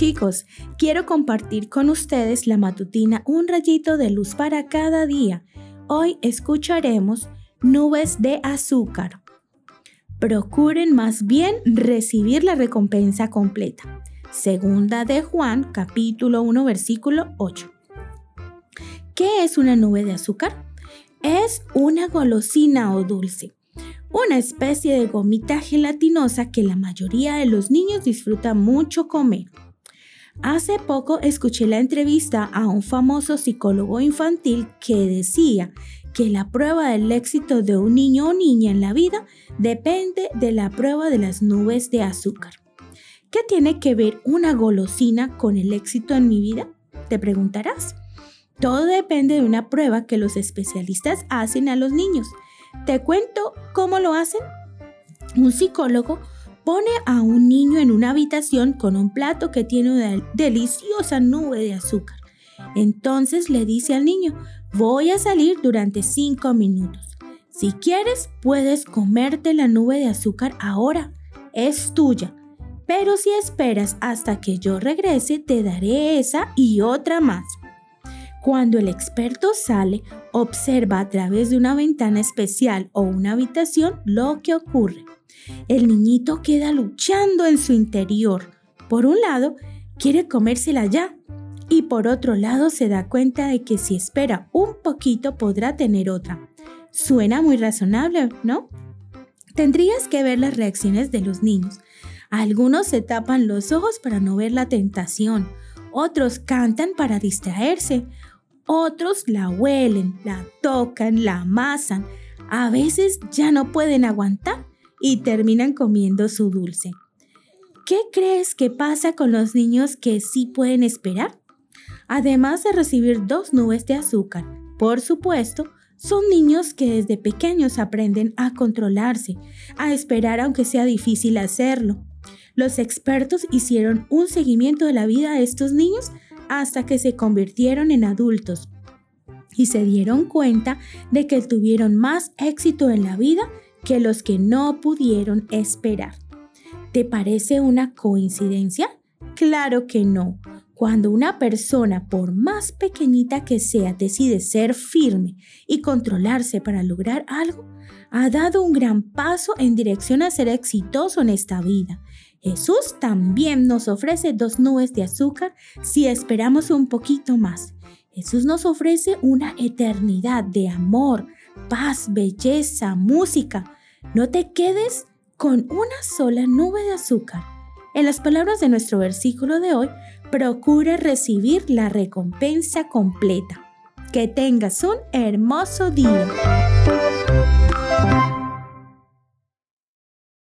chicos, quiero compartir con ustedes la matutina Un rayito de luz para cada día. Hoy escucharemos Nubes de azúcar. Procuren más bien recibir la recompensa completa. Segunda de Juan, capítulo 1, versículo 8. ¿Qué es una nube de azúcar? Es una golosina o dulce, una especie de gomita gelatinosa que la mayoría de los niños disfruta mucho comer. Hace poco escuché la entrevista a un famoso psicólogo infantil que decía que la prueba del éxito de un niño o niña en la vida depende de la prueba de las nubes de azúcar. ¿Qué tiene que ver una golosina con el éxito en mi vida? Te preguntarás. Todo depende de una prueba que los especialistas hacen a los niños. Te cuento cómo lo hacen. Un psicólogo pone a un niño en una habitación con un plato que tiene una deliciosa nube de azúcar. Entonces le dice al niño, voy a salir durante cinco minutos. Si quieres, puedes comerte la nube de azúcar ahora. Es tuya. Pero si esperas hasta que yo regrese, te daré esa y otra más. Cuando el experto sale, observa a través de una ventana especial o una habitación lo que ocurre. El niñito queda luchando en su interior. Por un lado, quiere comérsela ya y por otro lado se da cuenta de que si espera un poquito podrá tener otra. Suena muy razonable, ¿no? Tendrías que ver las reacciones de los niños. Algunos se tapan los ojos para no ver la tentación, otros cantan para distraerse, otros la huelen, la tocan, la amasan. A veces ya no pueden aguantar y terminan comiendo su dulce. ¿Qué crees que pasa con los niños que sí pueden esperar? Además de recibir dos nubes de azúcar, por supuesto, son niños que desde pequeños aprenden a controlarse, a esperar aunque sea difícil hacerlo. Los expertos hicieron un seguimiento de la vida de estos niños hasta que se convirtieron en adultos y se dieron cuenta de que tuvieron más éxito en la vida que los que no pudieron esperar. ¿Te parece una coincidencia? Claro que no. Cuando una persona, por más pequeñita que sea, decide ser firme y controlarse para lograr algo, ha dado un gran paso en dirección a ser exitoso en esta vida Jesús también nos ofrece dos nubes de azúcar si esperamos un poquito más. Jesús nos ofrece una eternidad de amor, paz, belleza, música. No te quedes con una sola nube de azúcar. En las palabras de nuestro versículo de hoy, procura recibir la recompensa completa. Que tengas un hermoso día.